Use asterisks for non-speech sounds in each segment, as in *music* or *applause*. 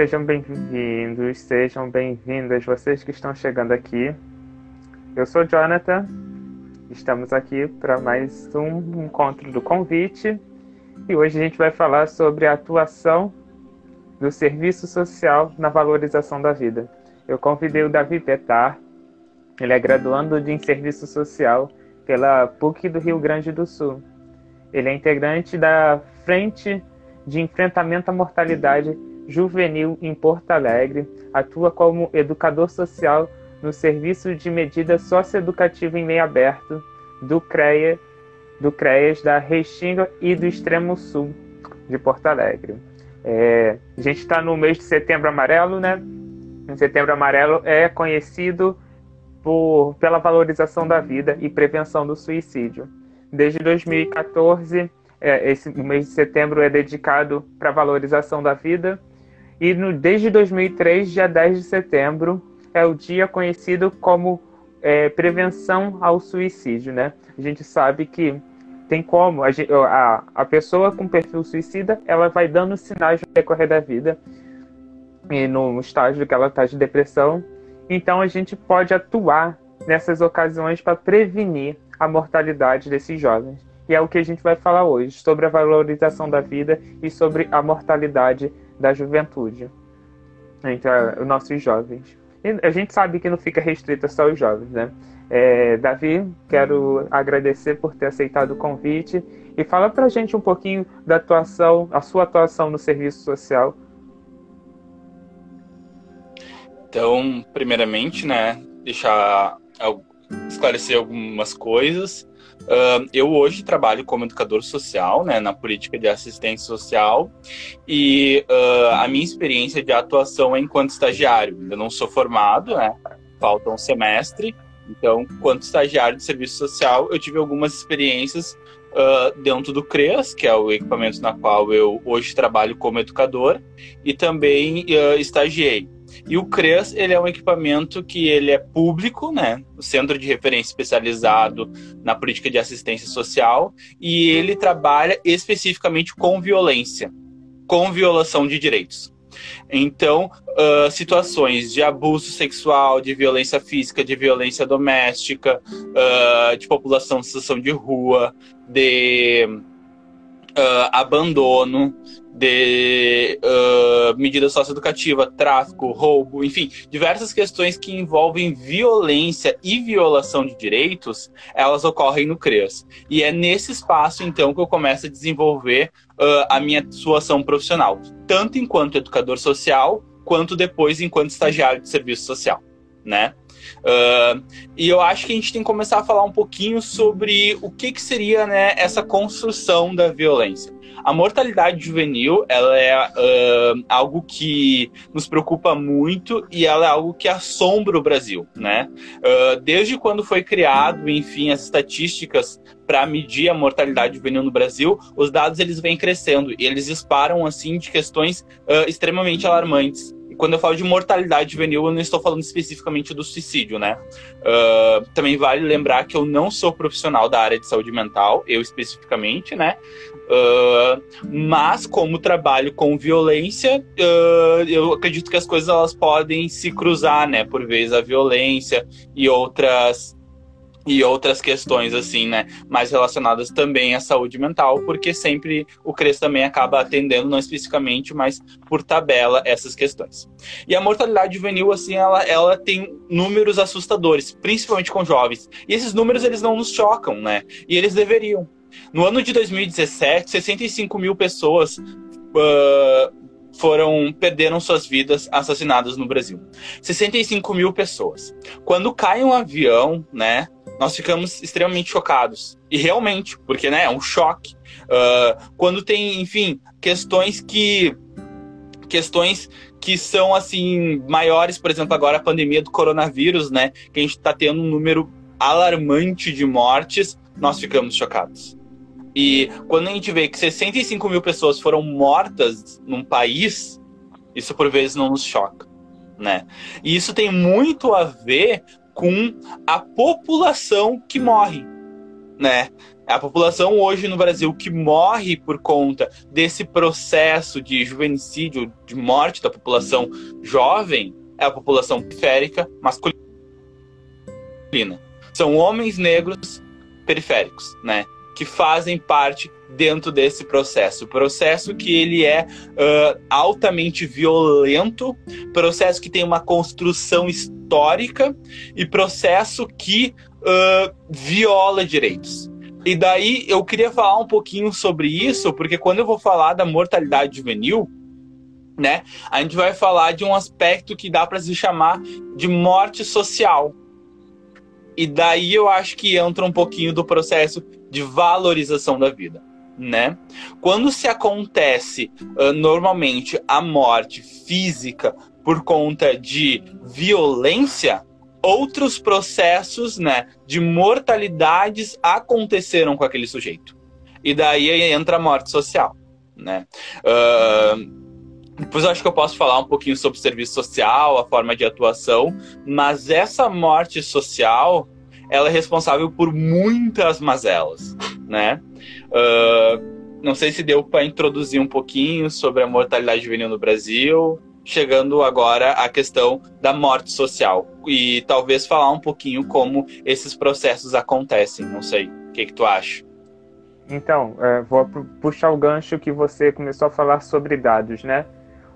Sejam bem-vindos, sejam bem-vindas vocês que estão chegando aqui. Eu sou Jonathan, estamos aqui para mais um encontro do convite e hoje a gente vai falar sobre a atuação do serviço social na valorização da vida. Eu convidei o Davi Petar, ele é graduando em serviço social pela PUC do Rio Grande do Sul. Ele é integrante da Frente de Enfrentamento à Mortalidade juvenil em Porto Alegre, atua como educador social no Serviço de Medida Socioeducativa em Meio Aberto do CREA, do CREAS da Restinga e do Extremo Sul de Porto Alegre. É, a gente está no mês de Setembro Amarelo, né? O Setembro Amarelo é conhecido por, pela valorização da vida e prevenção do suicídio. Desde 2014, é, esse mês de setembro é dedicado para valorização da vida e no, desde 2003, dia 10 de setembro, é o dia conhecido como é, prevenção ao suicídio, né? A gente sabe que tem como, a, a, a pessoa com perfil suicida, ela vai dando sinais no decorrer da vida, e no estágio que ela está de depressão. Então a gente pode atuar nessas ocasiões para prevenir a mortalidade desses jovens. E é o que a gente vai falar hoje, sobre a valorização da vida e sobre a mortalidade da juventude entre os nossos jovens. E a gente sabe que não fica restrito só aos jovens, né? É, Davi, quero agradecer por ter aceitado o convite e fala pra gente um pouquinho da atuação, a sua atuação no serviço social. Então, primeiramente, né, deixar esclarecer algumas coisas. Uh, eu hoje trabalho como educador social, né, na política de assistência social, e uh, a minha experiência de atuação é enquanto estagiário. Eu não sou formado, né, falta um semestre, então, enquanto estagiário de serviço social, eu tive algumas experiências uh, dentro do CREAS, que é o equipamento na qual eu hoje trabalho como educador, e também estagiei. E o CREAS, ele é um equipamento que ele é público, né? O Centro de Referência Especializado na Política de Assistência Social, e ele trabalha especificamente com violência, com violação de direitos. Então, uh, situações de abuso sexual, de violência física, de violência doméstica, uh, de população em situação de rua, de uh, abandono, de uh, medida socioeducativa, tráfico, roubo, enfim, diversas questões que envolvem violência e violação de direitos, elas ocorrem no CREAS. E é nesse espaço, então, que eu começo a desenvolver uh, a minha sua ação profissional, tanto enquanto educador social, quanto depois enquanto estagiário de serviço social, né? Uh, e eu acho que a gente tem que começar a falar um pouquinho sobre o que, que seria né, essa construção da violência. A mortalidade juvenil ela é uh, algo que nos preocupa muito e ela é algo que assombra o Brasil, né? Uh, desde quando foi criado, enfim, as estatísticas para medir a mortalidade juvenil no Brasil, os dados eles vêm crescendo e eles disparam assim de questões uh, extremamente alarmantes quando eu falo de mortalidade juvenil, eu não estou falando especificamente do suicídio, né? Uh, também vale lembrar que eu não sou profissional da área de saúde mental, eu especificamente, né? Uh, mas como trabalho com violência, uh, eu acredito que as coisas elas podem se cruzar, né? Por vezes a violência e outras e outras questões assim, né, mais relacionadas também à saúde mental, porque sempre o CRES também acaba atendendo não especificamente, mas por tabela essas questões. E a mortalidade juvenil assim, ela, ela tem números assustadores, principalmente com jovens. E esses números eles não nos chocam, né? E eles deveriam. No ano de 2017, 65 mil pessoas uh, foram perderam suas vidas assassinadas no Brasil. 65 mil pessoas. Quando cai um avião, né? nós ficamos extremamente chocados. E realmente, porque né, é um choque. Uh, quando tem, enfim, questões que. questões que são assim maiores, por exemplo, agora a pandemia do coronavírus, né? Que a gente está tendo um número alarmante de mortes, nós ficamos chocados. E quando a gente vê que 65 mil pessoas foram mortas num país, isso por vezes não nos choca, né? E isso tem muito a ver com a população que morre, né? A população hoje no Brasil que morre por conta desse processo de juvenicídio, de morte da população jovem, é a população periférica masculina. São homens negros periféricos, né? Que fazem parte dentro desse processo. Processo que ele é uh, altamente violento, processo que tem uma construção histórica e processo que uh, viola direitos. E daí eu queria falar um pouquinho sobre isso, porque quando eu vou falar da mortalidade juvenil, né, a gente vai falar de um aspecto que dá para se chamar de morte social. E daí eu acho que entra um pouquinho do processo de valorização da vida. Né? Quando se acontece uh, normalmente a morte física por conta de violência, outros processos né, de mortalidades aconteceram com aquele sujeito. E daí entra a morte social. Né? Uh, depois acho que eu posso falar um pouquinho sobre serviço social, a forma de atuação, mas essa morte social ela é responsável por muitas mazelas, né? Uh, não sei se deu para introduzir um pouquinho sobre a mortalidade juvenil no Brasil chegando agora à questão da morte social e talvez falar um pouquinho como esses processos acontecem. Não sei, o que, que tu acha? Então, é, vou puxar o gancho que você começou a falar sobre dados, né?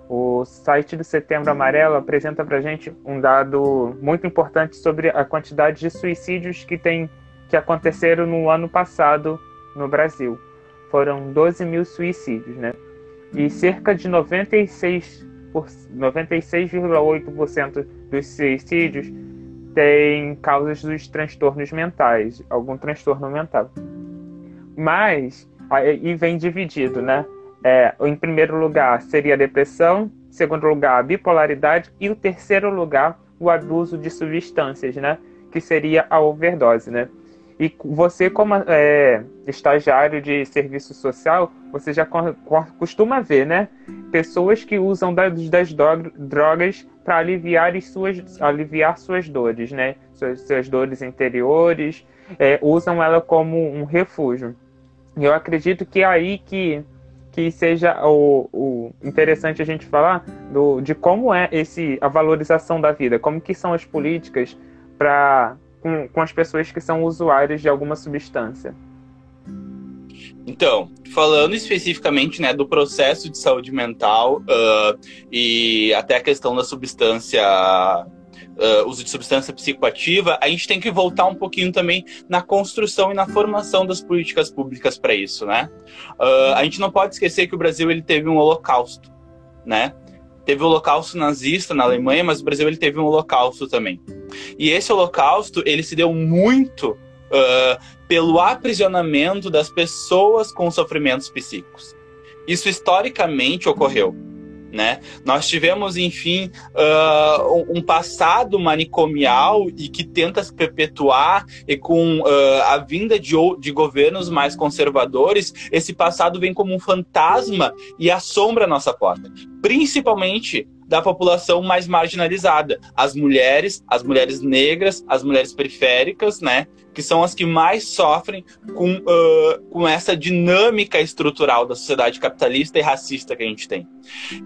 O site do Setembro Amarelo apresenta para gente um dado muito importante sobre a quantidade de suicídios que tem que aconteceram no ano passado no Brasil. Foram 12 mil suicídios, né? E cerca de 96 96,8% dos suicídios têm causas dos transtornos mentais, algum transtorno mental. Mas, aí vem dividido, né? É, em primeiro lugar seria a depressão, em segundo lugar a bipolaridade e o terceiro lugar o abuso de substâncias, né? Que seria a overdose, né? E você, como é, estagiário de serviço social, você já costuma ver, né? Pessoas que usam das, das drogas para aliviar suas, aliviar suas dores, né? Suas, suas dores interiores, é, usam ela como um refúgio. E eu acredito que é aí que, que seja o, o interessante a gente falar do, de como é esse a valorização da vida, como que são as políticas para com, com as pessoas que são usuários de alguma substância? Então, falando especificamente né, do processo de saúde mental uh, e até a questão da substância, uh, uso de substância psicoativa, a gente tem que voltar um pouquinho também na construção e na formação das políticas públicas para isso, né? Uh, a gente não pode esquecer que o Brasil ele teve um holocausto, né? Teve o holocausto nazista na Alemanha, mas o Brasil ele teve um holocausto também. E esse holocausto, ele se deu muito uh, pelo aprisionamento das pessoas com sofrimentos psíquicos. Isso historicamente ocorreu. Né? Nós tivemos, enfim, uh, um passado manicomial e que tenta se perpetuar, e com uh, a vinda de, de governos mais conservadores, esse passado vem como um fantasma e assombra a nossa porta. Principalmente da população mais marginalizada, as mulheres, as mulheres negras, as mulheres periféricas, né, que são as que mais sofrem com, uh, com essa dinâmica estrutural da sociedade capitalista e racista que a gente tem.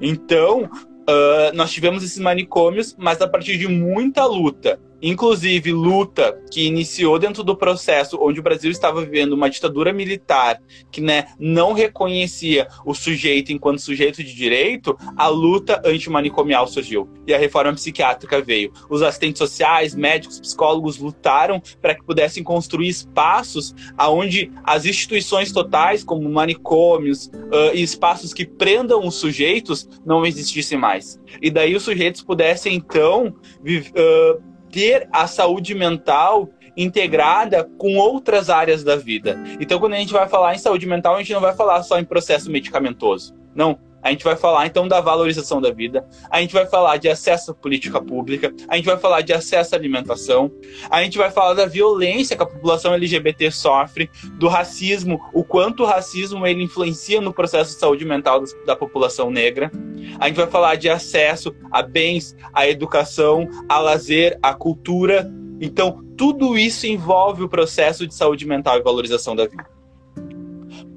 Então, uh, nós tivemos esses manicômios, mas a partir de muita luta inclusive luta que iniciou dentro do processo onde o Brasil estava vivendo uma ditadura militar que né, não reconhecia o sujeito enquanto sujeito de direito, a luta antimanicomial surgiu e a reforma psiquiátrica veio. Os assistentes sociais, médicos, psicólogos lutaram para que pudessem construir espaços aonde as instituições totais, como manicômios uh, e espaços que prendam os sujeitos, não existissem mais. E daí os sujeitos pudessem então uh, ter a saúde mental integrada com outras áreas da vida. Então, quando a gente vai falar em saúde mental, a gente não vai falar só em processo medicamentoso. Não. A gente vai falar então da valorização da vida, a gente vai falar de acesso à política pública, a gente vai falar de acesso à alimentação, a gente vai falar da violência que a população LGBT sofre, do racismo, o quanto o racismo ele influencia no processo de saúde mental da população negra. A gente vai falar de acesso a bens, à educação, a lazer, à cultura. Então, tudo isso envolve o processo de saúde mental e valorização da vida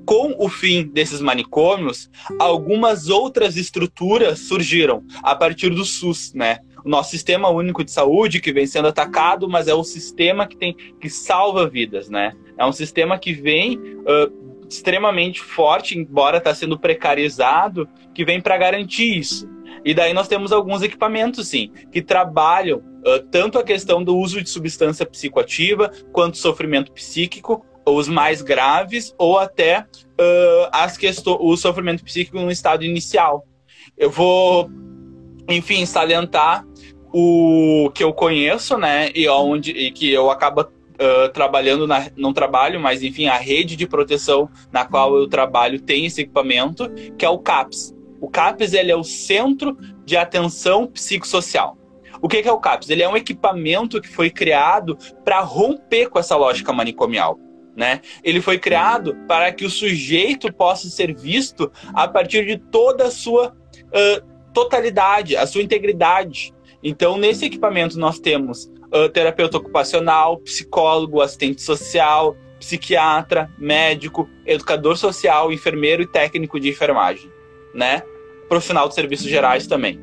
com o fim desses manicômios, algumas outras estruturas surgiram a partir do SUS, né? O nosso sistema único de saúde que vem sendo atacado, mas é o sistema que tem que salva vidas, né? É um sistema que vem uh, extremamente forte, embora está sendo precarizado, que vem para garantir isso. E daí nós temos alguns equipamentos, sim, que trabalham uh, tanto a questão do uso de substância psicoativa quanto sofrimento psíquico, os mais graves ou até uh, as o sofrimento psíquico no estado inicial. Eu vou, enfim, salientar o que eu conheço, né, e onde e que eu acabo uh, trabalhando na, não trabalho, mas enfim, a rede de proteção na qual eu trabalho tem esse equipamento, que é o CAPS. O CAPS ele é o Centro de Atenção Psicossocial. O que é o CAPS? Ele é um equipamento que foi criado para romper com essa lógica manicomial. Né? Ele foi criado para que o sujeito possa ser visto a partir de toda a sua uh, totalidade, a sua integridade. Então, nesse equipamento, nós temos uh, terapeuta ocupacional, psicólogo, assistente social, psiquiatra, médico, educador social, enfermeiro e técnico de enfermagem. Né? profissional de serviços gerais também.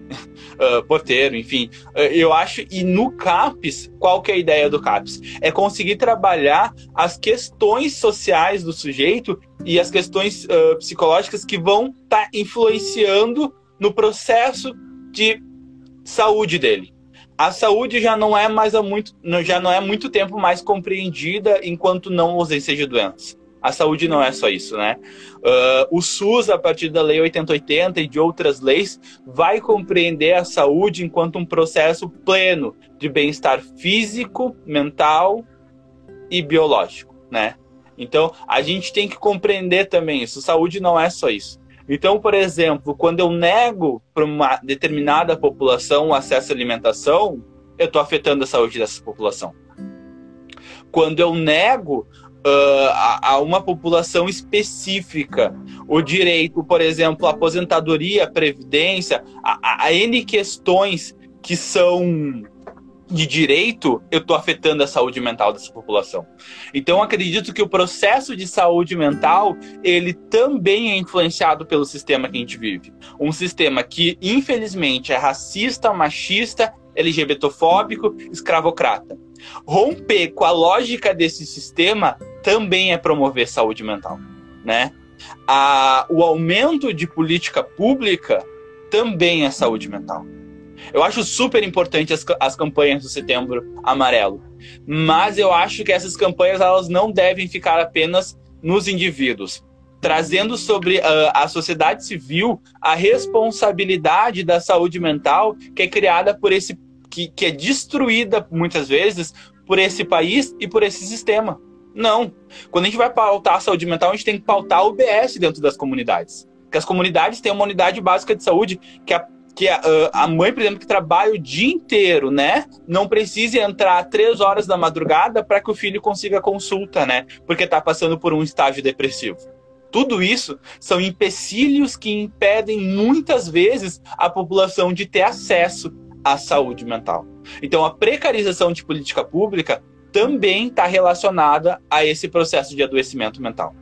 Uh, porteiro, enfim. Uh, eu acho, e no CAPES, qual que é a ideia do CAPES? É conseguir trabalhar as questões sociais do sujeito e as questões uh, psicológicas que vão estar tá influenciando no processo de saúde dele. A saúde já não é mais há muito, já não é muito tempo mais compreendida enquanto não ausência de doenças. A saúde não é só isso, né? Uh, o SUS, a partir da Lei 8080 e de outras leis, vai compreender a saúde enquanto um processo pleno de bem-estar físico, mental e biológico, né? Então, a gente tem que compreender também isso. Saúde não é só isso. Então, por exemplo, quando eu nego para uma determinada população o acesso à alimentação, eu estou afetando a saúde dessa população. Quando eu nego uh, a, a, uma população específica. O direito, por exemplo, a aposentadoria, previdência, a, a, a N questões que são de direito, eu estou afetando a saúde mental dessa população. Então, acredito que o processo de saúde mental, ele também é influenciado pelo sistema que a gente vive. Um sistema que, infelizmente, é racista, machista, LGBTofóbico, escravocrata. Romper com a lógica desse sistema também é promover saúde mental, né? A, o aumento de política pública também é saúde mental. Eu acho super importante as, as campanhas do Setembro Amarelo, mas eu acho que essas campanhas elas não devem ficar apenas nos indivíduos, trazendo sobre uh, a sociedade civil a responsabilidade da saúde mental que é criada por esse que, que é destruída muitas vezes por esse país e por esse sistema. Não. Quando a gente vai pautar a saúde mental, a gente tem que pautar o UBS dentro das comunidades. Porque as comunidades têm uma unidade básica de saúde que a que a, a, mãe, por exemplo, que trabalha o dia inteiro, né, não precise entrar três horas da madrugada para que o filho consiga consulta, né, porque está passando por um estágio depressivo. Tudo isso são empecilhos que impedem muitas vezes a população de ter acesso à saúde mental. Então, a precarização de política pública também está relacionada a esse processo de adoecimento mental.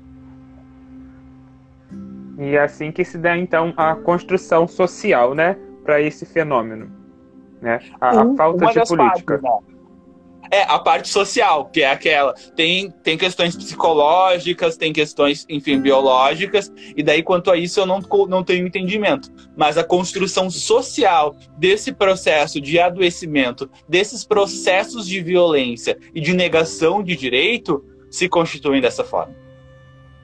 E é assim que se dá, então, a construção social, né, para esse fenômeno. Né? A, a falta de política. Partes, né? É, a parte social, que é aquela. Tem, tem questões psicológicas, tem questões, enfim, biológicas, e daí, quanto a isso, eu não, não tenho entendimento. Mas a construção social desse processo de adoecimento, desses processos de violência e de negação de direito, se constituem dessa forma.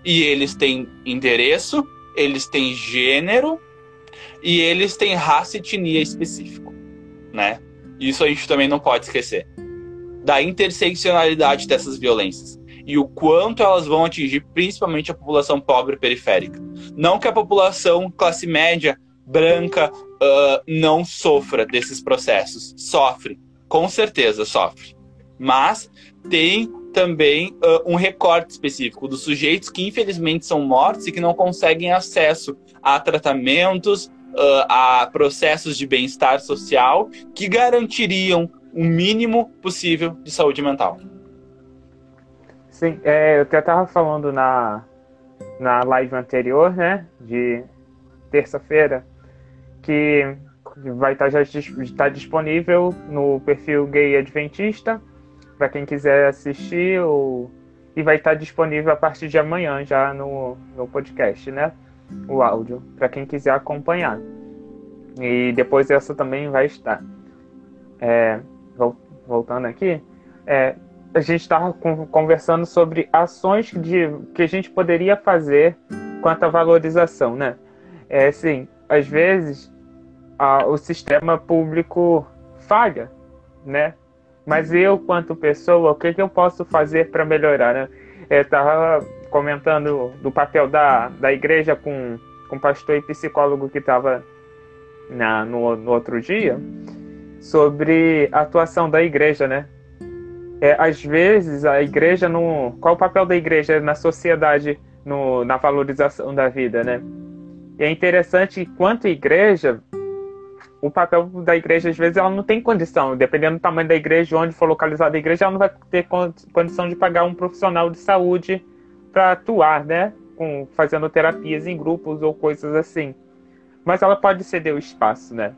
E eles têm endereço, eles têm gênero e eles têm raça e etnia específico, né? Isso a gente também não pode esquecer da interseccionalidade dessas violências e o quanto elas vão atingir principalmente a população pobre periférica. Não que a população classe média, branca, uh, não sofra desses processos. Sofre, com certeza sofre. Mas tem também uh, um recorte específico dos sujeitos que infelizmente são mortos e que não conseguem acesso a tratamentos, uh, a processos de bem-estar social que garantiriam o mínimo possível de saúde mental. Sim, é, eu até estava falando na, na live anterior, né, de terça-feira, que vai estar tá, já está disponível no perfil Gay Adventista para quem quiser assistir ou, e vai estar tá disponível a partir de amanhã já no, no podcast, né, o áudio para quem quiser acompanhar. E depois essa também vai estar. É, voltando aqui, é, a gente estava conversando sobre ações de, que a gente poderia fazer quanto à valorização, né? É assim, às vezes a, o sistema público falha, né? Mas eu, quanto pessoa, o que, que eu posso fazer para melhorar, né? Eu estava comentando do papel da, da igreja com, com pastor e psicólogo que estava no, no outro dia sobre a atuação da igreja, né? É, às vezes a igreja no qual o papel da igreja na sociedade no, na valorização da vida, né? E é interessante quanto igreja o papel da igreja às vezes ela não tem condição, dependendo do tamanho da igreja, onde for localizada a igreja, ela não vai ter condição de pagar um profissional de saúde para atuar, né? Com, fazendo terapias em grupos ou coisas assim. Mas ela pode ceder o espaço, né?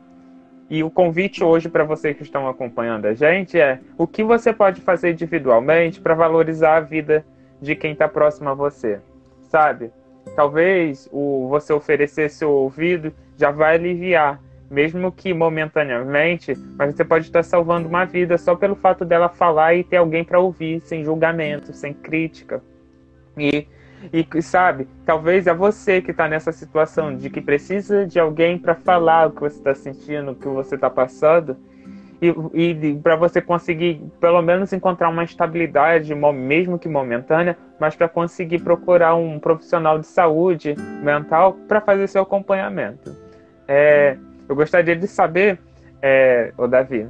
E o convite hoje para vocês que estão acompanhando a gente é o que você pode fazer individualmente para valorizar a vida de quem está próximo a você, sabe? Talvez o você oferecer seu ouvido já vai aliviar, mesmo que momentaneamente, mas você pode estar salvando uma vida só pelo fato dela falar e ter alguém para ouvir, sem julgamento, sem crítica. E e sabe, talvez é você que está nessa situação de que precisa de alguém para falar o que você está sentindo, o que você está passando, e, e para você conseguir pelo menos encontrar uma estabilidade, mesmo que momentânea, mas para conseguir procurar um profissional de saúde mental para fazer seu acompanhamento. É, eu gostaria de saber, é, o Davi,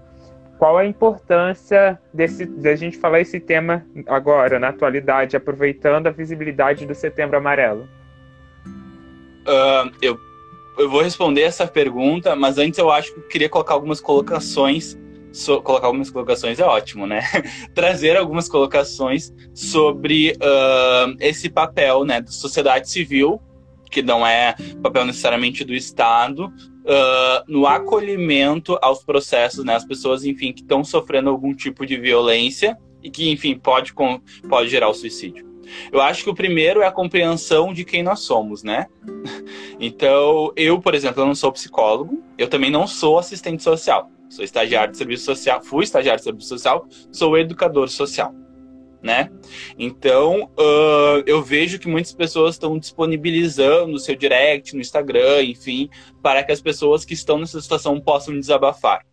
qual a importância desse, de a gente falar esse tema agora, na atualidade, aproveitando a visibilidade do Setembro Amarelo? Uh, eu, eu vou responder essa pergunta, mas antes eu acho que eu queria colocar algumas colocações. So, colocar algumas colocações é ótimo, né? *laughs* Trazer algumas colocações sobre uh, esse papel né, da sociedade civil, que não é papel necessariamente do Estado, uh, no acolhimento aos processos, né? As pessoas, enfim, que estão sofrendo algum tipo de violência e que, enfim, pode, pode gerar o suicídio. Eu acho que o primeiro é a compreensão de quem nós somos, né? *laughs* Então, eu, por exemplo, eu não sou psicólogo, eu também não sou assistente social. Sou estagiário de serviço social, fui estagiário de serviço social, sou educador social né? Então, uh, eu vejo que muitas pessoas estão disponibilizando o seu direct no Instagram, enfim, para que as pessoas que estão nessa situação possam desabafar.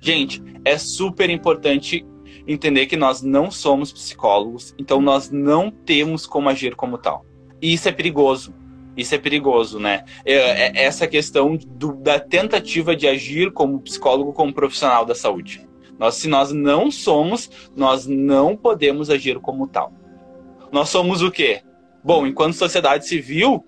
Gente, é super importante entender que nós não somos psicólogos, então nós não temos como agir como tal. E isso é perigoso. Isso é perigoso, né? É, é essa questão do, da tentativa de agir como psicólogo, como profissional da saúde. Nós, se nós não somos, nós não podemos agir como tal. Nós somos o quê? Bom, enquanto sociedade civil,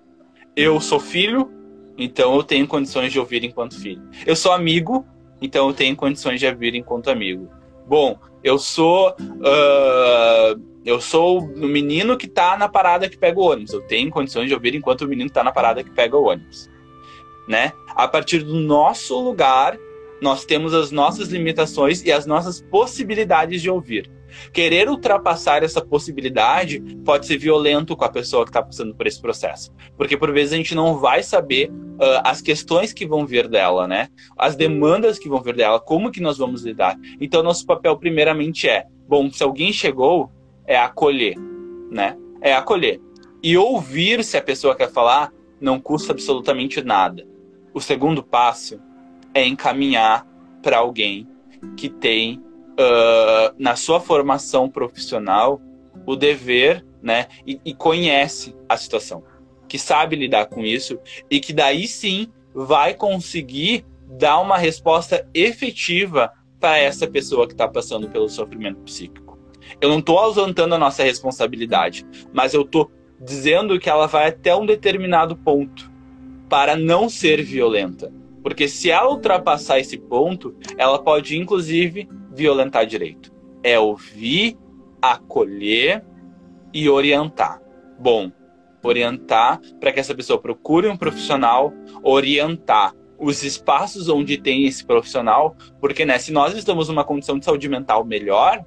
eu sou filho, então eu tenho condições de ouvir enquanto filho. Eu sou amigo, então eu tenho condições de ouvir enquanto amigo. Bom, eu sou uh, eu sou o menino que está na parada que pega o ônibus. Eu tenho condições de ouvir enquanto o menino está na parada que pega o ônibus, né? A partir do nosso lugar Nós temos as nossas limitações e as nossas possibilidades de ouvir. Querer ultrapassar essa possibilidade pode ser violento com a pessoa que está passando por esse processo. Porque por vezes a gente não vai saber uh, as questões que vão vir dela, né? As demandas que vão vir dela, como que nós vamos lidar. Então, nosso papel, primeiramente, é: bom, se alguém chegou, é acolher, né? É acolher. E ouvir se a pessoa quer falar não custa absolutamente nada. O segundo passo é encaminhar para alguém que tem uh, na sua formação profissional o dever, né, e, e conhece a situação, que sabe lidar com isso e que daí sim vai conseguir dar uma resposta efetiva para essa pessoa que está passando pelo sofrimento psíquico. Eu não estou ausentando a nossa responsabilidade, mas eu estou dizendo que ela vai até um determinado ponto para não ser violenta. Porque se ela ultrapassar esse ponto, ela pode inclusive violentar direito. É ouvir, acolher e orientar. Bom, orientar para que essa pessoa procure um profissional, orientar os espaços onde tem esse profissional, porque né, se nós estamos numa condição de saúde mental melhor,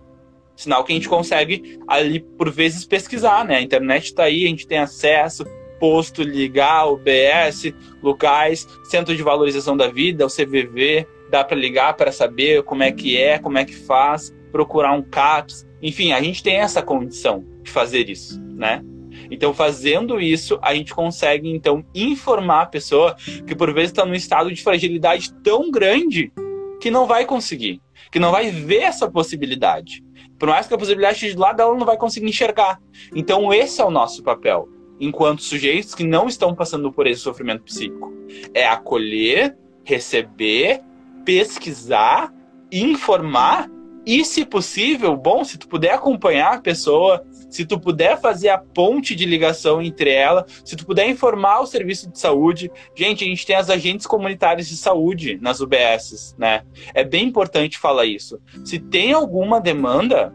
sinal que a gente consegue ali por vezes pesquisar, né? A internet está aí, a gente tem acesso, posto, ligar, OBS, locais, Centro de Valorização da Vida, o CVV, dá para ligar para saber como é que é, como é que faz, procurar um CAPS, enfim, a gente tem essa condição de fazer isso, né? Então, fazendo isso, a gente consegue então informar a pessoa que por vezes está num estado de fragilidade tão grande que não vai conseguir, que não vai ver essa possibilidade. Por mais que a possibilidade esteja do lado, ela não vai conseguir enxergar. Então, esse é o nosso papel enquanto sujeitos que não estão passando por esse sofrimento psíquico. É acolher, receber, pesquisar, informar e, se possível, bom, se tu puder acompanhar a pessoa, se tu puder fazer a ponte de ligação entre ela, se tu puder informar o serviço de saúde. Gente, a gente tem as agentes comunitárias de saúde nas UBSs, né? É bem importante falar isso. Se tem alguma demanda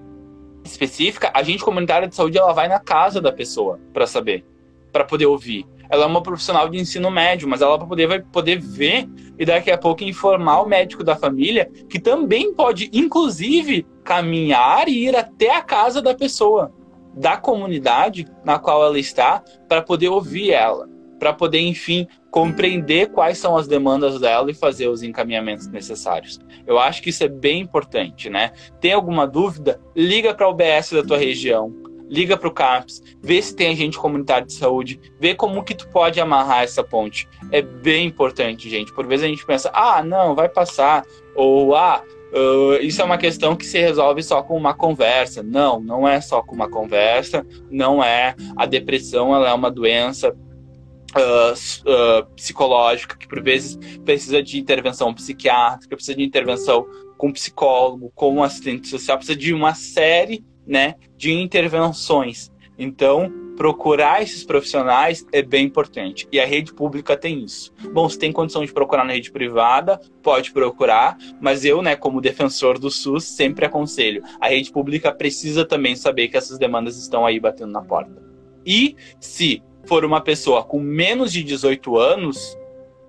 específica, a agente comunitária de saúde ela vai na casa da pessoa para saber para poder ouvir. Ela é uma profissional de ensino médio, mas ela poder, vai poder ver e daqui a pouco informar o médico da família, que também pode, inclusive, caminhar e ir até a casa da pessoa, da comunidade na qual ela está, para poder ouvir ela, para poder, enfim, compreender quais são as demandas dela e fazer os encaminhamentos necessários. Eu acho que isso é bem importante, né? Tem alguma dúvida? Liga para o UBS da tua região, liga para o CAPS, vê se tem agente comunitário de saúde, vê como que tu pode amarrar essa ponte. É bem importante, gente. Por vezes a gente pensa, ah, não, vai passar, ou ah, uh, isso é uma questão que se resolve só com uma conversa. Não, não é só com uma conversa, não é. A depressão ela é uma doença Uh, uh, psicológica, que por vezes precisa de intervenção psiquiátrica, precisa de intervenção com psicólogo, com assistente social, precisa de uma série né, de intervenções. Então, procurar esses profissionais é bem importante. E a rede pública tem isso. Bom, se tem condição de procurar na rede privada, pode procurar, mas eu, né, como defensor do SUS, sempre aconselho. A rede pública precisa também saber que essas demandas estão aí batendo na porta. E se for uma pessoa com menos de 18 anos,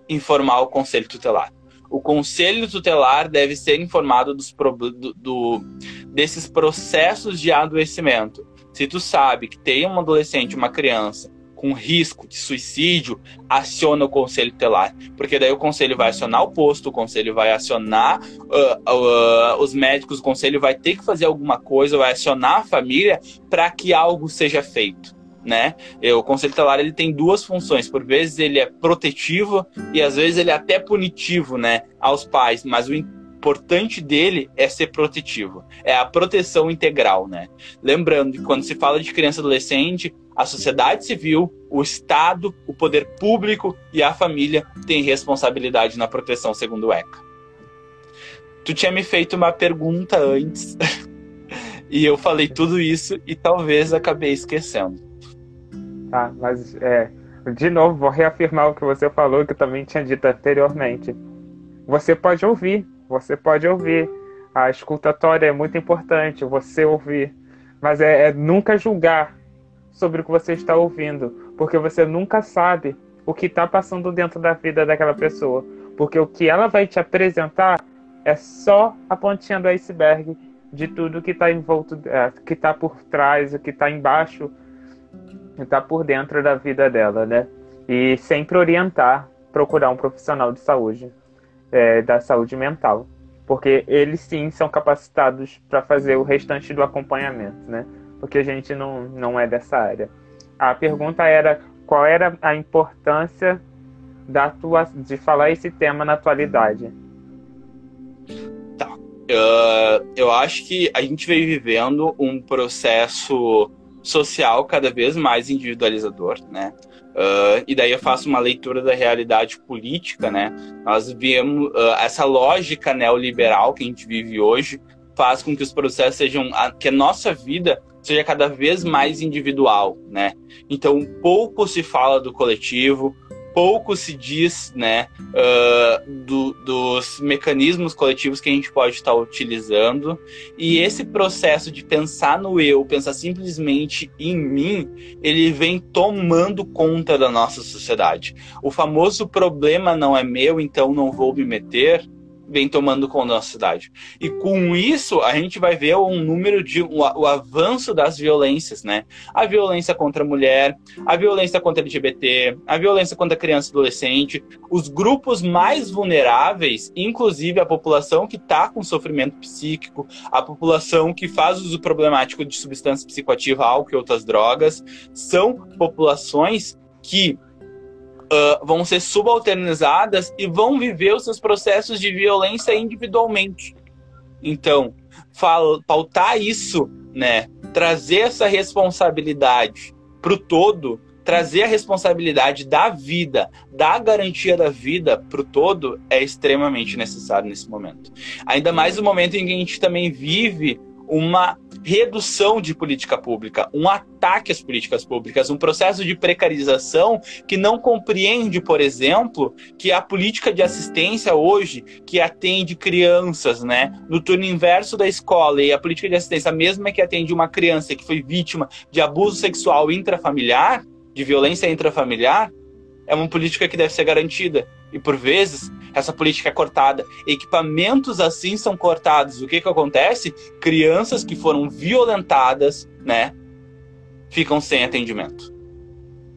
informar o conselho tutelar o conselho tutelar deve ser informado dos, do, do, desses processos de adoecimento. Se tu sabe que tem um adolescente, uma criança com risco de suicídio, aciona o conselho tutelar, porque daí o conselho vai acionar o posto, o conselho vai acionar uh, uh, os médicos, o conselho vai ter que fazer alguma coisa, vai acionar a família para que algo seja feito né? O conselho tutelar ele tem duas funções. Por vezes ele é protetivo e às vezes ele é até punitivo, né, aos pais. Mas o importante dele é ser protetivo. É a proteção integral, né? Lembrando que quando se fala de criança e adolescente, a sociedade civil, o Estado, o poder público e a família têm responsabilidade na proteção, segundo o ECA. Tu tinha me feito uma pergunta antes. *laughs* e eu falei tudo isso e talvez acabei esquecendo tá? Mas, é, de novo, vou reafirmar o que você falou, que eu também tinha dito anteriormente. Você pode ouvir, você pode ouvir. A escutatória é muito importante, você ouvir. Mas é, é nunca julgar sobre o que você está ouvindo, porque você nunca sabe o que está passando dentro da vida daquela pessoa. Porque o que ela vai te apresentar é só a pontinha do iceberg de tudo que está envolto, é, que está por trás, o que está embaixo, está por dentro da vida dela, né? E sempre orientar, procurar um profissional de saúde, é, da saúde mental, porque eles sim são capacitados para fazer o restante do acompanhamento, né? Porque a gente não, não é dessa área. A pergunta era qual era a importância da tua, de falar esse tema na atualidade. Uh, eu acho que a gente vem vivendo um processo social cada vez mais individualizador, né? Uh, e daí eu faço uma leitura da realidade política, né? Nós vemos uh, essa lógica neoliberal que a gente vive hoje faz com que os processos sejam que a nossa vida seja cada vez mais individual, né? Então pouco se fala do coletivo, pouco se diz né, uh, do, dos mecanismos coletivos que a gente pode estar utilizando. E esse processo de pensar no eu, pensar simplesmente em mim, ele vem tomando conta da nossa sociedade. O famoso problema não é meu, então não vou me meter vem tomando conta da nossa cidade. E com isso, a gente vai ver um número de um, o avanço das violências, né? A violência contra a mulher, a violência contra LGBT, a violência contra a criança e adolescente, os grupos mais vulneráveis, inclusive a população que está com sofrimento psíquico, a população que faz uso problemático de substância psicoativa, álcool e outras drogas, são populações que uh, vão ser subalternizadas e vão viver os seus processos de violência individualmente. Então, pautar isso, né, trazer essa responsabilidade para o todo, trazer a responsabilidade da vida, da garantia da vida para o todo, é extremamente necessário nesse momento. Ainda mais no momento em que a gente também vive uma redução de política pública, um ataque às políticas públicas, um processo de precarização que não compreende, por exemplo, que a política de assistência hoje, que atende crianças, né, no turno inverso da escola, e a política de assistência, mesma que atende uma criança que foi vítima de abuso sexual intrafamiliar, de violência intrafamiliar, é uma política que deve ser garantida. E por vezes essa política é cortada. Equipamentos assim são cortados. O que que acontece? Crianças que foram violentadas, né, ficam sem atendimento.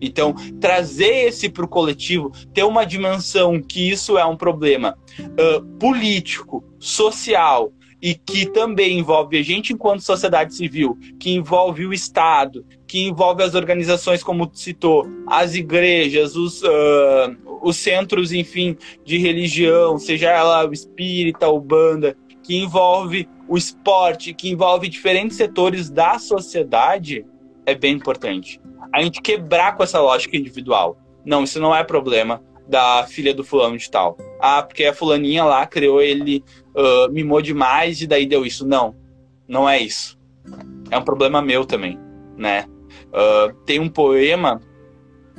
Então, trazer esse para o coletivo, ter uma dimensão que isso é um problema uh, político, social, e que também envolve a gente enquanto sociedade civil, que envolve o Estado, que envolve as organizações, como tu citou, as igrejas, os, uh, os centros, enfim, de religião, seja ela espírita ou banda, que envolve o esporte, que envolve diferentes setores da sociedade, é bem importante. A gente quebrar com essa lógica individual. Não, isso não é problema da filha do fulano de tal. Ah, porque a fulaninha lá criou ele, uh, mimou demais e daí deu isso. Não, não é isso. É um problema meu também, né? Uh, tem um poema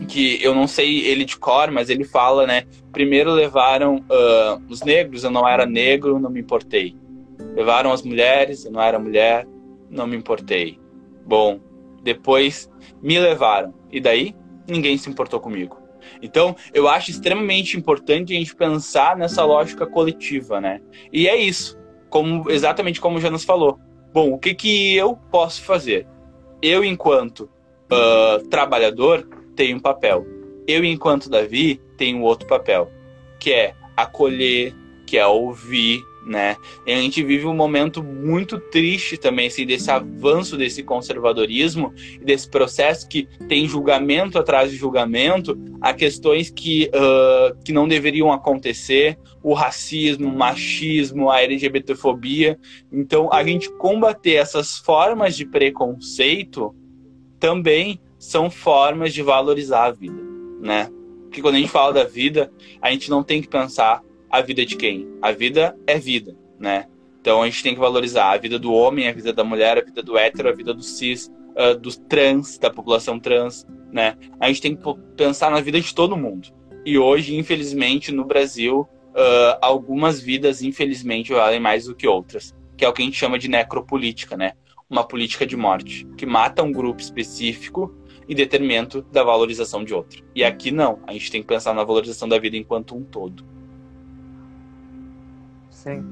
que eu não sei ele de cor, mas ele fala, né? Primeiro levaram uh, os negros, eu não era negro, não me importei. Levaram as mulheres, eu não era mulher, não me importei. Bom, depois me levaram. E daí? Ninguém se importou comigo. Então, eu acho extremamente importante a gente pensar nessa lógica coletiva, né? E é isso, como exatamente como o Jonas falou. Bom, o que, que eu posso fazer? Eu, enquanto uh, trabalhador, tem um papel. Eu, enquanto Davi, tenho outro papel, que é acolher, que é ouvir, né? A gente vive um momento muito triste também, assim, desse avanço desse conservadorismo e desse processo que tem julgamento atrás de julgamento a questões que, uh, que não deveriam acontecer, o racismo, o machismo, a LGBTfobia. Então, a gente combater essas formas de preconceito também são formas de valorizar a vida, né? Porque quando a gente fala da vida, a gente não tem que pensar a vida de quem? A vida é vida, né? Então a gente tem que valorizar a vida do homem, a vida da mulher, a vida do hétero, a vida do cis, uh, do trans, da população trans, né? A gente tem que pensar na vida de todo mundo. E hoje, infelizmente, no Brasil, uh, algumas vidas, infelizmente, valem mais do que outras, que é o que a gente chama de necropolítica, né? Uma política de morte, que mata um grupo específico em detrimento da valorização de outro. E aqui não, a gente tem que pensar na valorização da vida enquanto um todo. Sim.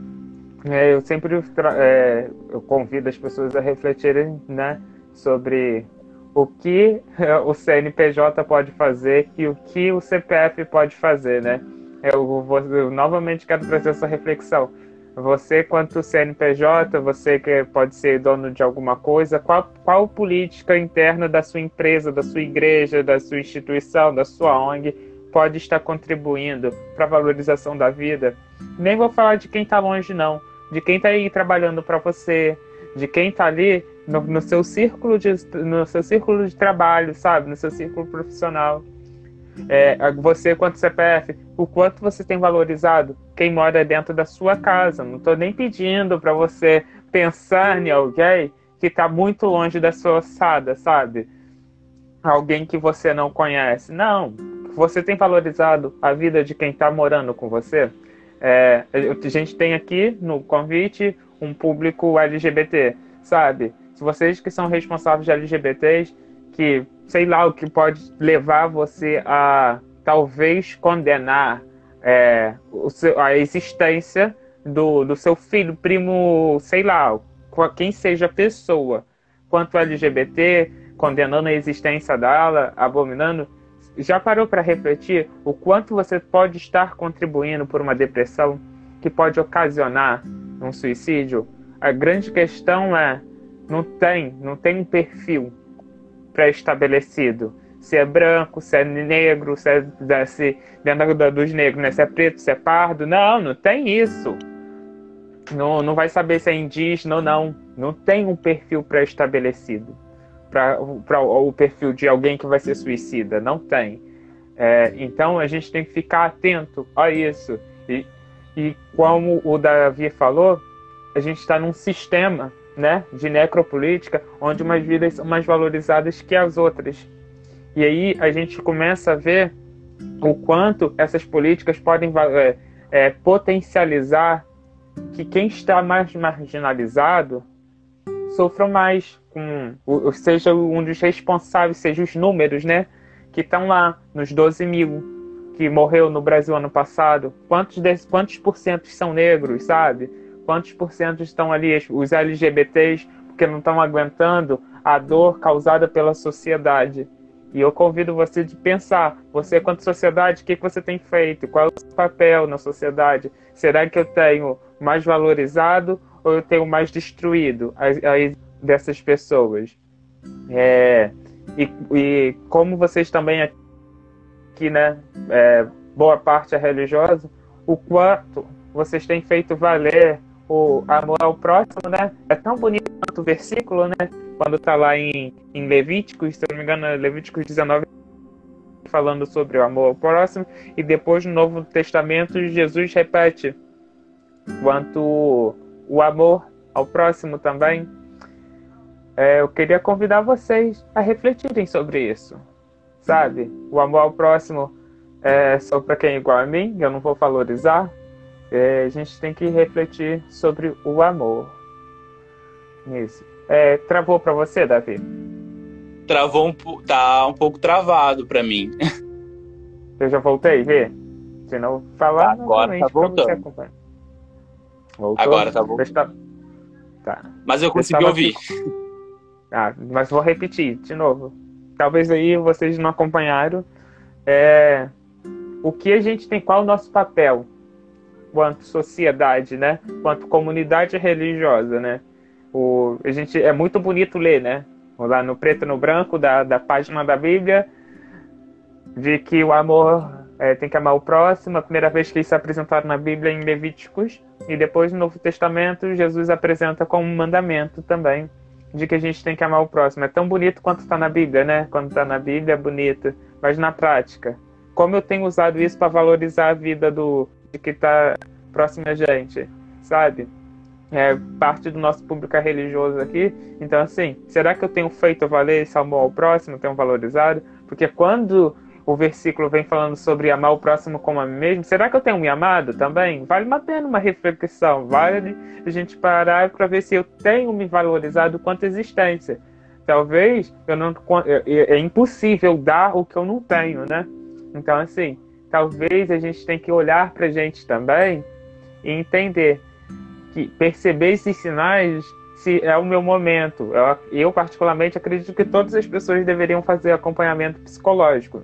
é, eu sempre é, eu convido as pessoas a refletirem né, sobre o que o CNPJ pode fazer e o que o CPF pode fazer, né? Eu, vou, eu novamente quero trazer essa reflexão. Você, quanto CNPJ, você que pode ser dono de alguma coisa, qual, qual política interna da sua empresa, da sua igreja, da sua instituição, da sua ONG pode estar contribuindo para a valorização da vida? Nem vou falar de quem está longe, não. De quem está aí trabalhando para você, de quem está ali no, no, seu círculo de no seu círculo de trabalho, sabe, no seu círculo profissional. É, você quanto CPF, o quanto você tem valorizado quem mora dentro da sua casa. Não estou nem pedindo para você pensar em alguém que está muito longe da sua ossada, sabe? Alguém que você não conhece. Não. Você tem valorizado a vida de quem está morando com você? É, a gente tem aqui no convite um público LGBT, sabe? Se vocês que são responsáveis de LGBTs, que sei lá o que pode levar você a talvez condenar é, seu, a existência do, do seu filho, primo, sei lá, quem seja a pessoa, quanto LGBT, condenando a existência dela, abominando, já parou para refletir o quanto você pode estar contribuindo por uma depressão que pode ocasionar um suicídio? A grande questão é não tem, não tem um perfil pré-estabelecido. Se é branco, se é negro, se é se, dentro dos negros, né? se é preto, se é pardo. Não, não tem isso. Não, não vai saber se é indígena ou não. Não tem um perfil pré-estabelecido para o perfil de alguém que vai ser suicida. Não tem. É, então a gente tem que ficar atento a isso. E, e como o Davi falou, a gente está num sistema né, de necropolítica, onde umas vidas são mais valorizadas que as outras. E aí a gente começa a ver o quanto essas políticas podem é, é, potencializar que quem está mais marginalizado sofra mais, com, ou seja um dos responsáveis, seja os números, né, que estão lá nos 12 mil que morreu no Brasil ano passado. Quantos, quantos por cento são negros, sabe? Quantos por cento estão ali os LGBTs porque não estão aguentando a dor causada pela sociedade? E eu convido você de pensar, você quanto sociedade, o que, que você tem feito? Qual é o seu papel na sociedade? Será que eu tenho mais valorizado ou eu tenho mais destruído as dessas pessoas? É, e, e, como vocês também aqui, né, é, boa parte é religiosa, o quanto vocês têm feito valer o amor ao próximo, né? É tão bonito quanto o versículo, né? Quando tá lá em, em Levíticos, se eu não me engano, é Levíticos 19, falando sobre o amor ao próximo, e depois no Novo Testamento Jesus repete quanto o amor ao próximo também. É, eu queria convidar vocês a refletirem sobre isso, sabe? O amor ao próximo é só para quem é igual a mim, eu não vou valorizar, é, a gente tem que refletir sobre o amor. Isso. É, travou para você, Davi? Travou um, tá um pouco travado para mim. *laughs* Eu já voltei, vê? Se não falar, agora tá voltando. Voltou? Agora tá bom. Tá... tá. Mas eu consegui ouvir. Ah, mas vou repetir de novo. Talvez aí vocês não acompanharam. É... O que a gente tem, qual é o nosso papel quanto sociedade, né? Quanto comunidade religiosa, né? O, a gente é muito bonito ler, né? Lá no preto no branco da, da página da Bíblia, de que o amor é, tem que amar o próximo. A primeira vez que isso é apresentado na Bíblia em Levíticos e depois no Novo Testamento Jesus apresenta como um mandamento também de que a gente tem que amar o próximo. É tão bonito quanto está na Bíblia, né? Quando está na Bíblia é bonito, mas na prática, como eu tenho usado isso para valorizar a vida do, que está próximo a gente, sabe? É parte do nosso público é religioso aqui. Então, assim, será que eu tenho feito valer esse amor ao próximo, tenho valorizado? Porque quando o versículo vem falando sobre amar o próximo como a mim mesmo, será que eu tenho me amado também? Vale uma pena uma reflexão, vale a gente parar para ver se eu tenho me valorizado quanto existência. Talvez eu não é, é impossível dar o que eu não tenho, né? Então, assim, talvez a gente tenha que olhar para a gente também e entender que perceber esses sinais se é o meu momento. Eu, eu, particularmente, acredito que todas as pessoas deveriam fazer acompanhamento psicológico.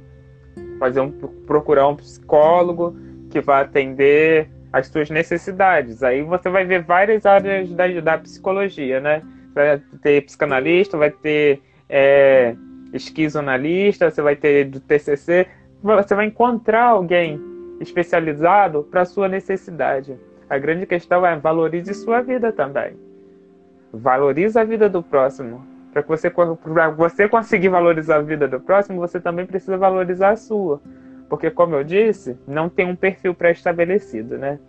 Fazer um, procurar um psicólogo que vai atender as suas necessidades. Aí você vai ver várias áreas da, da psicologia, né? Vai ter psicanalista, vai ter é, esquizonalista, você vai ter do TCC. Você vai encontrar alguém especializado para sua necessidade. A grande questão é valorize sua vida também. Valorize a vida do próximo. Para você, você conseguir valorizar a vida do próximo, você também precisa valorizar a sua. Porque, como eu disse, não tem um perfil pré-estabelecido, né?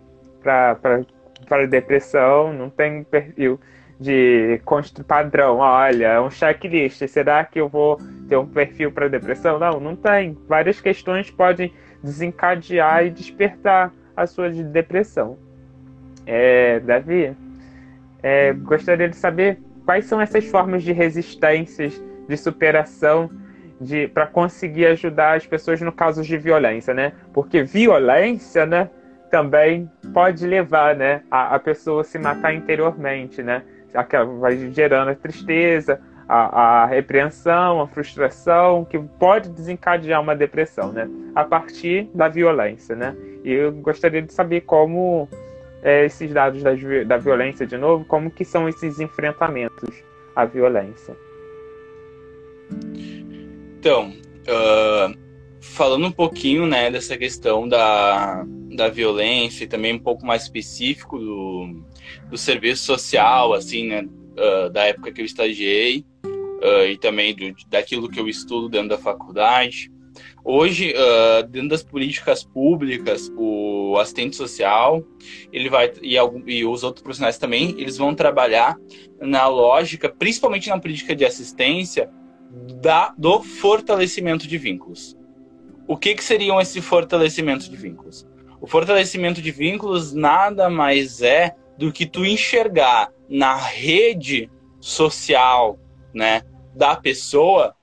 Para depressão, não tem perfil de padrão. Olha, é um checklist. Será que eu vou ter um perfil para depressão? Não, não tem. Várias questões podem desencadear e despertar a sua depressão. É, Davi, é, gostaria de saber quais são essas formas de resistências, de superação, de para conseguir ajudar as pessoas no caso de violência, né? Porque violência, né, também pode levar, né, a, a pessoa se matar interiormente, né? Vai gerando a tristeza, a, a, repreensão, a frustração, que pode desencadear uma depressão, né? A partir da violência, né? E eu gostaria de saber como é, esses dados da, da violência de novo, como que são esses enfrentamentos à violência? Então, uh, falando um pouquinho né, dessa questão da, da violência e também um pouco mais específico do, do serviço social, assim, né, uh, da época que eu estagiei uh, e também do, daquilo que eu estudo dentro da faculdade. Hoje, uh, dentro das políticas públicas, o assistente social, ele vai e, e os outros profissionais também, eles vão trabalhar na lógica, principalmente na política de assistência, da, do fortalecimento de vínculos. O que, que seriam esse fortalecimento de vínculos? O fortalecimento de vínculos nada mais é do que tu enxergar na rede social, né, da pessoa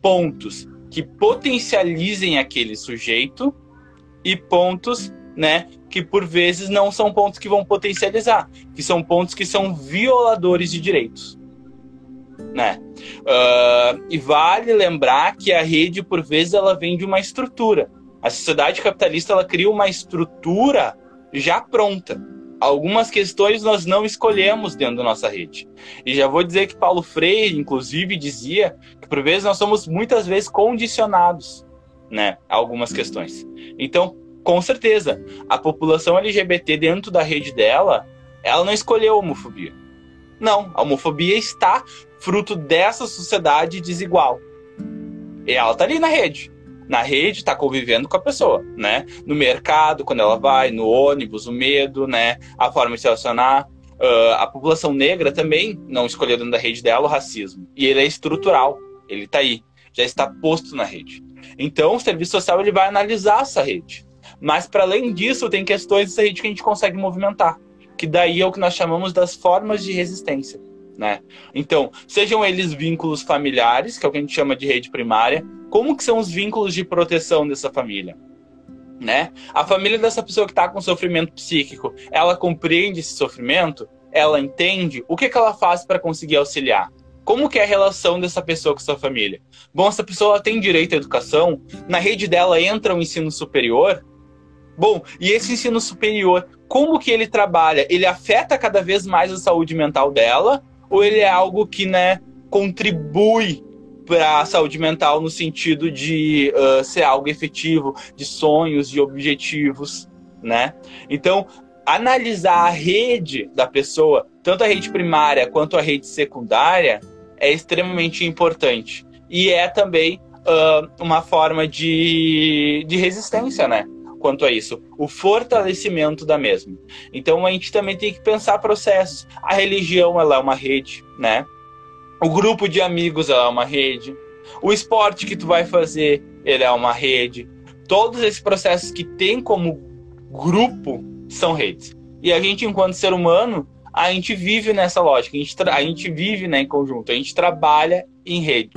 pontos que potencializem aquele sujeito e pontos, né, que por vezes não são pontos que vão potencializar, que são pontos que são violadores de direitos, né? Uh, e vale lembrar que a rede por vezes ela vem de uma estrutura. A sociedade capitalista ela cria uma estrutura já pronta algumas questões nós não escolhemos dentro da nossa rede. E já vou dizer que Paulo Freire, inclusive, dizia que por vezes nós somos muitas vezes condicionados, né, a algumas questões. Então, com certeza, a população LGBT dentro da rede dela, ela não escolheu a homofobia. Não, a homofobia está fruto dessa sociedade desigual. E ela está ali na rede na rede está convivendo com a pessoa, né? No mercado, quando ela vai, no ônibus, o medo, né? A forma de se relacionar. Uh, a população negra também não escolheu dentro da rede dela o racismo. E ele é estrutural, ele está aí, já está posto na rede. Então, o serviço social ele vai analisar essa rede. Mas, para além disso, tem questões dessa rede que a gente consegue movimentar, que daí é o que nós chamamos das formas de resistência. Né? Então, sejam eles vínculos familiares, que é o que a gente chama de rede primária, como que são os vínculos de proteção dessa família? Né? A família dessa pessoa que está com sofrimento psíquico, ela compreende esse sofrimento? Ela entende? O que, que ela faz para conseguir auxiliar? Como que é a relação dessa pessoa com sua família? Bom, essa pessoa tem direito à educação? Na rede dela entra o ensino superior? Bom, e esse ensino superior, como que ele trabalha? Ele afeta cada vez mais a saúde mental dela? Ou ele é algo que, né, contribui para a saúde mental no sentido de uh, ser algo efetivo, de sonhos, de objetivos, né? Então, analisar a rede da pessoa, tanto a rede primária quanto a rede secundária, é extremamente importante. E é também uh, uma forma de, de resistência, né? Quanto a isso, o fortalecimento da mesma. Então a gente também tem que pensar processos. A religião ela é uma rede, né? O grupo de amigos é uma rede. O esporte que tu vai fazer, ele é uma rede. Todos esses processos que tem como grupo são redes. E a gente, enquanto ser humano, a gente vive nessa lógica. A gente, a gente vive né, em conjunto. A gente trabalha em rede.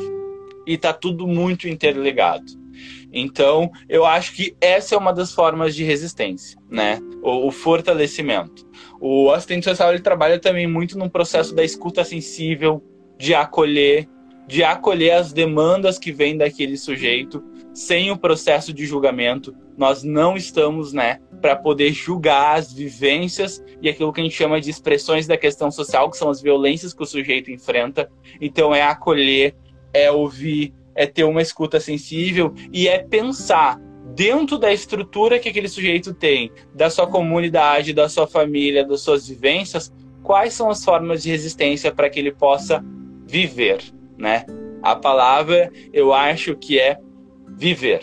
E tá tudo muito interligado. Então, eu acho que essa é uma das formas de resistência, né? O, o fortalecimento. O assistente social ele trabalha também muito num processo da escuta sensível, de acolher, de acolher as demandas que vêm daquele sujeito sem o processo de julgamento. Nós não estamos, né, para poder julgar as vivências e aquilo que a gente chama de expressões da questão social, que são as violências que o sujeito enfrenta. Então é acolher, é ouvir, é ter uma escuta sensível e é pensar dentro da estrutura que aquele sujeito tem, da sua comunidade, da sua família, das suas vivências, quais são as formas de resistência para que ele possa viver, né? A palavra, eu acho que é viver,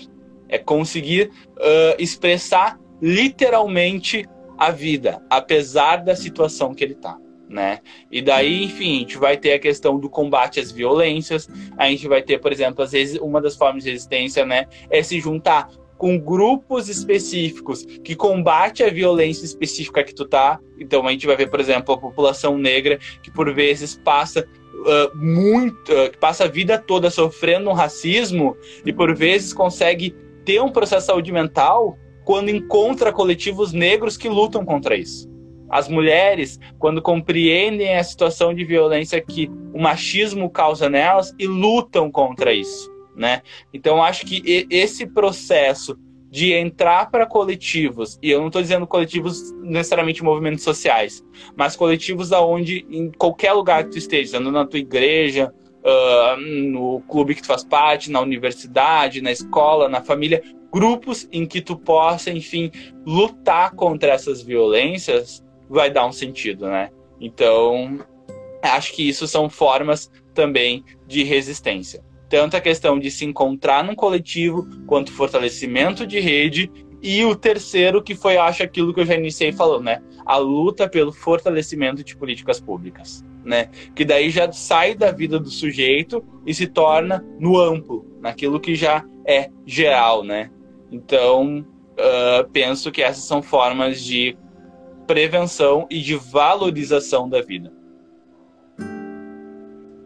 é conseguir uh, expressar literalmente a vida, apesar da situação que ele está né? E daí, enfim, a gente vai ter a questão do combate às violências, a gente vai ter, por exemplo, às vezes uma das formas de resistência, né, é se juntar com grupos específicos que combate a violência específica que tu tá. Então a gente vai ver, por exemplo, a população negra que por vezes passa uh, muito, uh, passa a vida toda sofrendo um racismo e por vezes consegue ter um processo de saúde mental quando encontra coletivos negros que lutam contra isso as mulheres, quando compreendem a situação de violência que o machismo causa nelas e lutam contra isso, né? Então acho que esse processo de entrar para coletivos, e eu não estou dizendo coletivos necessariamente movimentos sociais, mas coletivos aonde em qualquer lugar que tu esteja, na tua igreja, uh, no clube que tu faz parte, na universidade, na escola, na família, grupos em que tu possa, enfim, lutar contra essas violências, vai dar um sentido, né? Então, acho que isso são formas também de resistência. Tanto a questão de se encontrar num coletivo, quanto fortalecimento de rede, e o terceiro, que foi, acho, aquilo que eu já iniciei falando, né? A luta pelo fortalecimento de políticas públicas, né? Que daí já sai da vida do sujeito e se torna no amplo, naquilo que já é geral, né? Então, uh, penso que essas são formas de prevenção e de valorização da vida.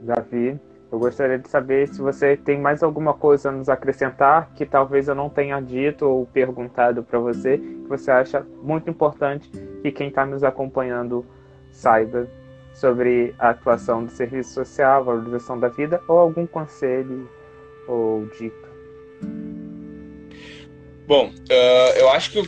Davi, eu gostaria de saber se você tem mais alguma coisa a nos acrescentar que talvez eu não tenha dito ou perguntado para você, que você acha muito importante que quem está nos acompanhando saiba sobre a atuação do serviço social, valorização da vida, ou algum conselho ou dica. Bom, uh, eu acho que eu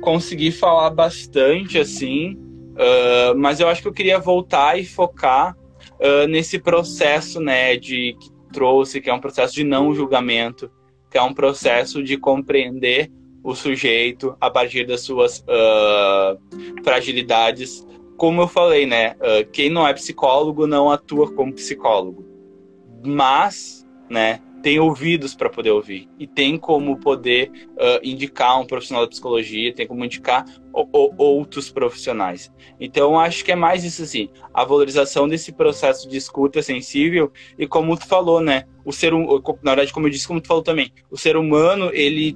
consegui falar bastante assim, uh, mas eu acho que eu queria voltar e focar uh, nesse processo, né, de que trouxe, que é um processo de não julgamento, que é um processo de compreender o sujeito a partir das suas fragilidades. Como eu falei, né, quem não é psicólogo não atua como psicólogo, mas, né, tem ouvidos para poder ouvir e tem como poder uh, indicar um profissional da psicologia, tem como indicar o, o, outros profissionais. Então, acho que é mais isso assim, a valorização desse processo de escuta sensível e como tu falou, né, o ser na verdade, como eu disse, como tu falou também, o ser humano ele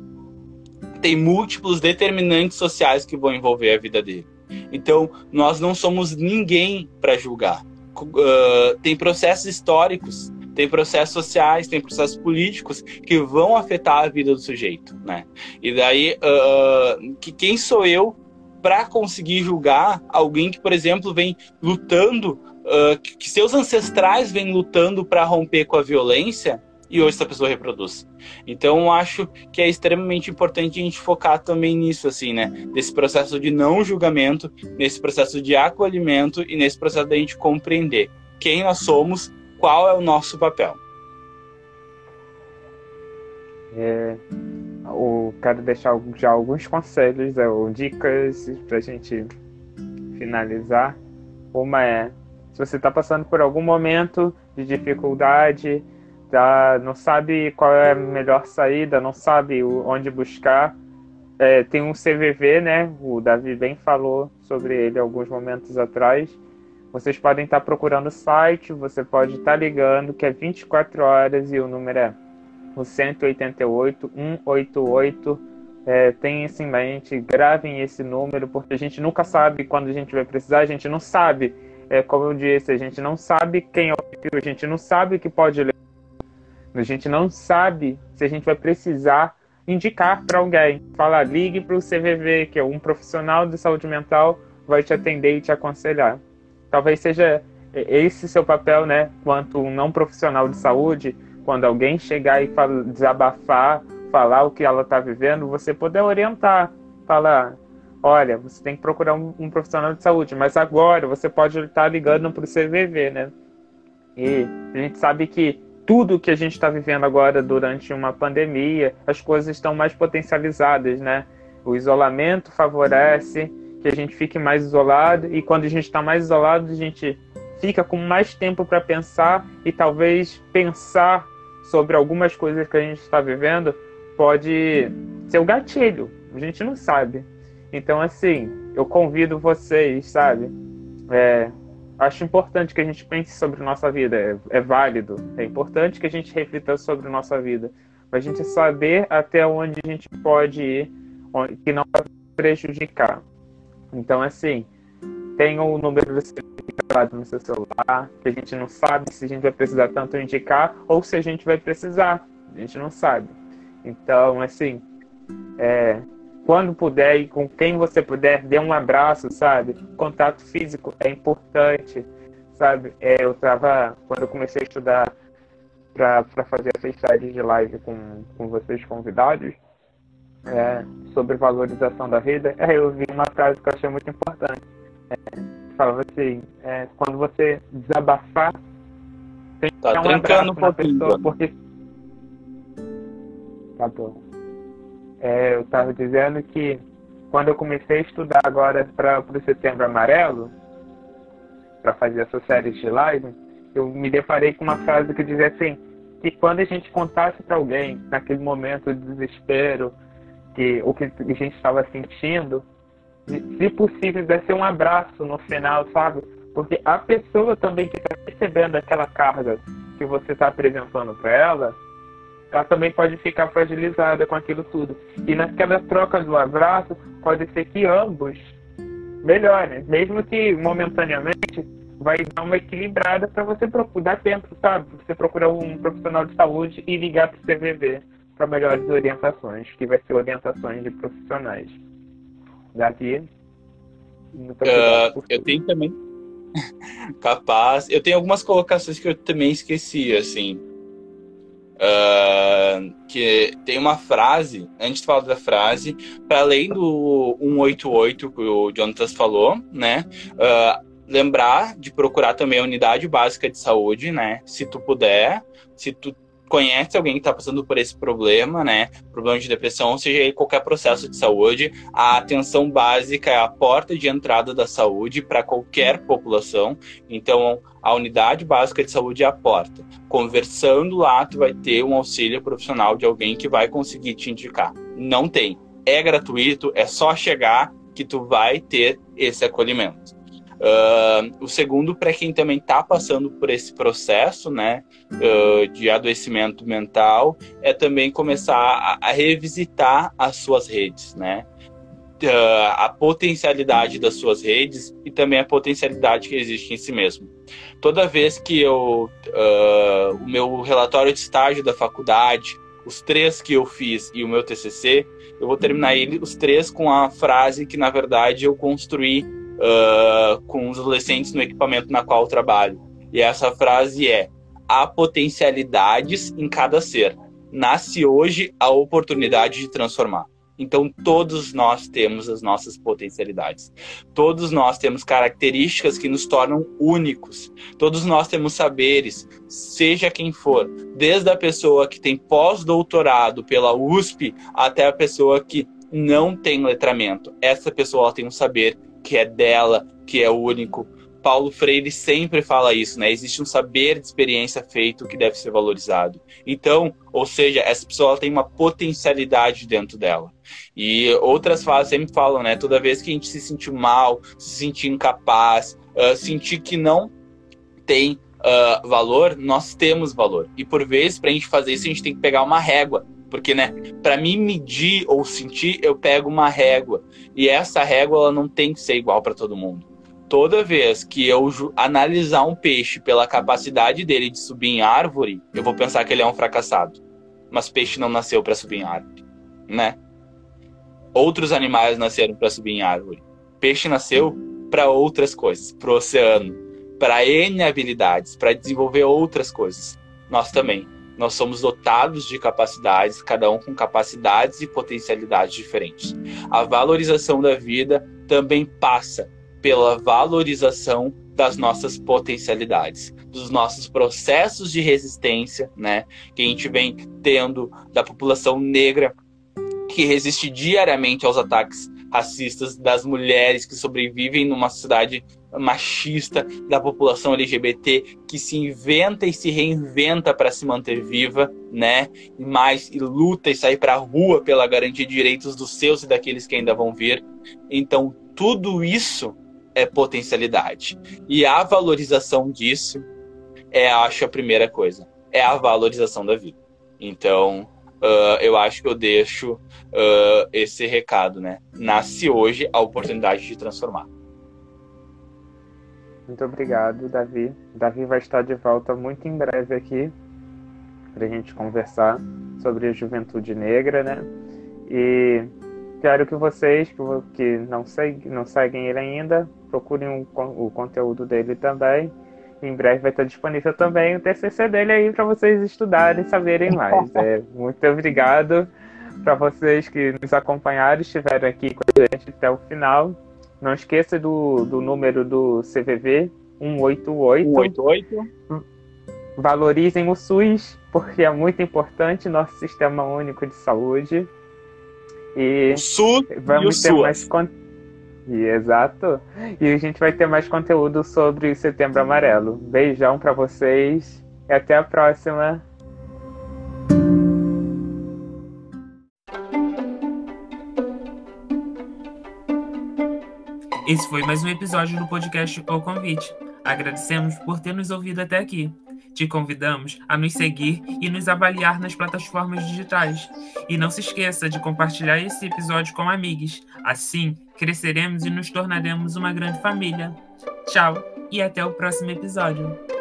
tem múltiplos determinantes sociais que vão envolver a vida dele. Então, nós não somos ninguém para julgar. Uh, tem processos históricos tem processos sociais, tem processos políticos que vão afetar a vida do sujeito, né? E daí, uh, que quem sou eu para conseguir julgar alguém que, por exemplo, vem lutando, uh, que seus ancestrais vêm lutando para romper com a violência e hoje essa pessoa reproduz. Então, acho que é extremamente importante a gente focar também nisso, assim, né? Nesse processo de não julgamento, nesse processo de acolhimento e nesse processo da gente compreender quem nós somos qual é o nosso papel? É, eu quero deixar já alguns conselhos é, ou dicas para a gente finalizar. Uma é, se você está passando por algum momento de dificuldade, tá, não sabe qual é a melhor saída, não sabe onde buscar, é, tem um CVV, né? O Davi bem falou sobre ele alguns momentos atrás vocês podem estar procurando o site, você pode estar ligando, que é 24 horas e o número é o 188 188. É, tenham isso em mente, gravem esse número, porque a gente nunca sabe quando a gente vai precisar, a gente não sabe, é, como eu disse, a gente não sabe quem é o perfil, a gente não sabe o que pode ler. A gente não sabe se a gente vai precisar indicar para alguém. Falar, ligue para o CVV, que é um profissional de saúde mental, vai te atender e te aconselhar. Talvez seja esse seu papel, né, quanto um não profissional de saúde, quando alguém chegar e fala, desabafar, falar o que ela está vivendo, você poder orientar, falar, olha, você tem que procurar um, um profissional de saúde, mas agora você pode estar tá ligando para o CVV, né? E a gente sabe que tudo que a gente está vivendo agora durante uma pandemia, as coisas estão mais potencializadas, né? O isolamento favorece que a gente fique mais isolado e quando a gente está mais isolado, a gente fica com mais tempo para pensar e talvez pensar sobre algumas coisas que a gente está vivendo pode ser o gatilho. A gente não sabe. Então, assim, eu convido vocês, sabe? É, acho importante que a gente pense sobre nossa vida, é, é, válido, é importante que a gente reflita sobre nossa vida, para a gente saber até onde a gente pode ir, que não vai prejudicar. Então, assim, tenha o número do certificado no seu celular, que a gente não sabe se a gente vai precisar tanto indicar ou se a gente vai precisar, a gente não sabe. Então, assim, é, quando puder e com quem você puder, dê um abraço, sabe? Contato físico é importante, sabe? É, eu tava, quando eu comecei a estudar para fazer essas séries de live com, com vocês convidados, é, sobre valorização da vida, é, eu vi uma frase que eu achei muito importante. É, falava assim, é, quando você desabafar, tem que tá dar um abraço um na pessoa, porque... Tá bom é, eu estava dizendo que quando eu comecei a estudar agora para o Setembro Amarelo, para fazer essa série de live, eu me deparei com uma frase que dizia assim, que quando a gente contasse para alguém, naquele momento de desespero, que o que a gente estava sentindo, se possível, desse um abraço no final, sabe? Porque a pessoa também que está recebendo aquela carga que você está apresentando para ela, ela também pode ficar fragilizada com aquilo tudo. E naquela troca do abraço, pode ser que ambos melhorem, mesmo que momentaneamente vai dar uma equilibrada para você procurar tempo, sabe? Você procurar um profissional de saúde e ligar para o CVV para melhores orientações, que vai ser orientações de profissionais. Daqui. Uh, eu tenho também *laughs* capaz. Eu tenho algumas colocações que eu também esqueci, assim. Uh, que tem uma frase, antes de falar da frase, para além do 188 que o Jonatas falou, né? Uh, lembrar de procurar também a unidade básica de saúde, né? Se tu puder, se tu conhece alguém que está passando por esse problema, né? Problema de depressão, seja qualquer processo de saúde, a atenção básica é a porta de entrada da saúde para qualquer população. Então, a unidade básica de saúde é a porta. Conversando lá, tu vai ter um auxílio profissional de alguém que vai conseguir te indicar. Não tem. É gratuito, é só chegar que tu vai ter esse acolhimento. Uh, o segundo, para quem também está passando por esse processo né, uh, de adoecimento mental, é também começar a, a revisitar as suas redes, né? Uh, a potencialidade das suas redes e também a potencialidade que existe em si mesmo. Toda vez que eu, o meu relatório de estágio da faculdade, os três que eu fiz e o meu TCC, eu vou terminar ele, os três com a frase que na verdade eu construí uh, com os adolescentes no equipamento na qual trabalho. E essa frase é: há potencialidades em cada ser. Nasce hoje a oportunidade de transformar. Então, todos nós temos as nossas potencialidades. Todos nós temos características que nos tornam únicos. Todos nós temos saberes, seja quem for, desde a pessoa que tem pós-doutorado pela USP até a pessoa que não tem letramento. Essa pessoa tem um saber que é dela, que é único. Paulo Freire sempre fala isso, né? Existe um saber de experiência feito que deve ser valorizado. Então, ou seja, essa pessoa tem uma potencialidade dentro dela. E outras falas sempre falam, né? Toda vez que a gente se sentir mal, se sentir incapaz, uh, sentir que não tem uh, valor, nós temos valor. E por vezes, para a gente fazer isso, a gente tem que pegar uma régua porque, né, para mim medir ou sentir, eu pego uma régua. E essa régua ela não tem que ser igual para todo mundo. toda vez que eu analisar um peixe pela capacidade dele de subir em árvore, eu vou pensar que ele é um fracassado. Mas peixe não nasceu para subir em árvore, né? Outros animais nasceram para subir em árvore. Peixe nasceu para outras coisas, para o oceano, para N habilidades, para desenvolver outras coisas. Nós também. Nós somos dotados de capacidades, cada um com capacidades e potencialidades diferentes. A valorização da vida também passa pela valorização das nossas potencialidades, dos nossos processos de resistência, né, que a gente vem tendo da população negra que resiste diariamente aos ataques racistas, das mulheres que sobrevivem numa sociedade machista, da população LGBT que se inventa e se reinventa para se manter viva, né? E mais e luta e sai para a rua pela garantia de direitos dos seus e daqueles que ainda vão vir. Então, tudo isso é potencialidade. E a valorização disso é, acho, a primeira coisa. É a valorização da vida. Então, uh, eu acho que eu deixo uh, esse recado, né? Nasce hoje a oportunidade de transformar. Muito obrigado, Davi. Davi vai estar de volta muito em breve aqui para a gente conversar sobre a juventude negra, né? E quero que vocês que não, seguem, não seguem ele ainda procurem o, o conteúdo dele também. Em breve vai estar disponível também o TCC dele aí para vocês estudarem saberem mais. É, muito obrigado para vocês que nos acompanharam, estiveram aqui com a gente até o final. Não esqueça do, do número do CVV 188. 188. Valorizem o SUS, porque é muito importante nosso sistema único de saúde. E o SUS vamos e ter o mais conteúdo exato. E a gente vai ter mais conteúdo sobre Setembro Amarelo. Beijão para vocês e até a próxima. Esse foi mais um episódio do podcast O Convite. Agradecemos por ter nos ouvido até aqui. Te convidamos a nos seguir e nos avaliar nas plataformas digitais. E não se esqueça de compartilhar esse episódio com amigos. Assim, cresceremos e nos tornaremos uma grande família. Tchau e até o próximo episódio.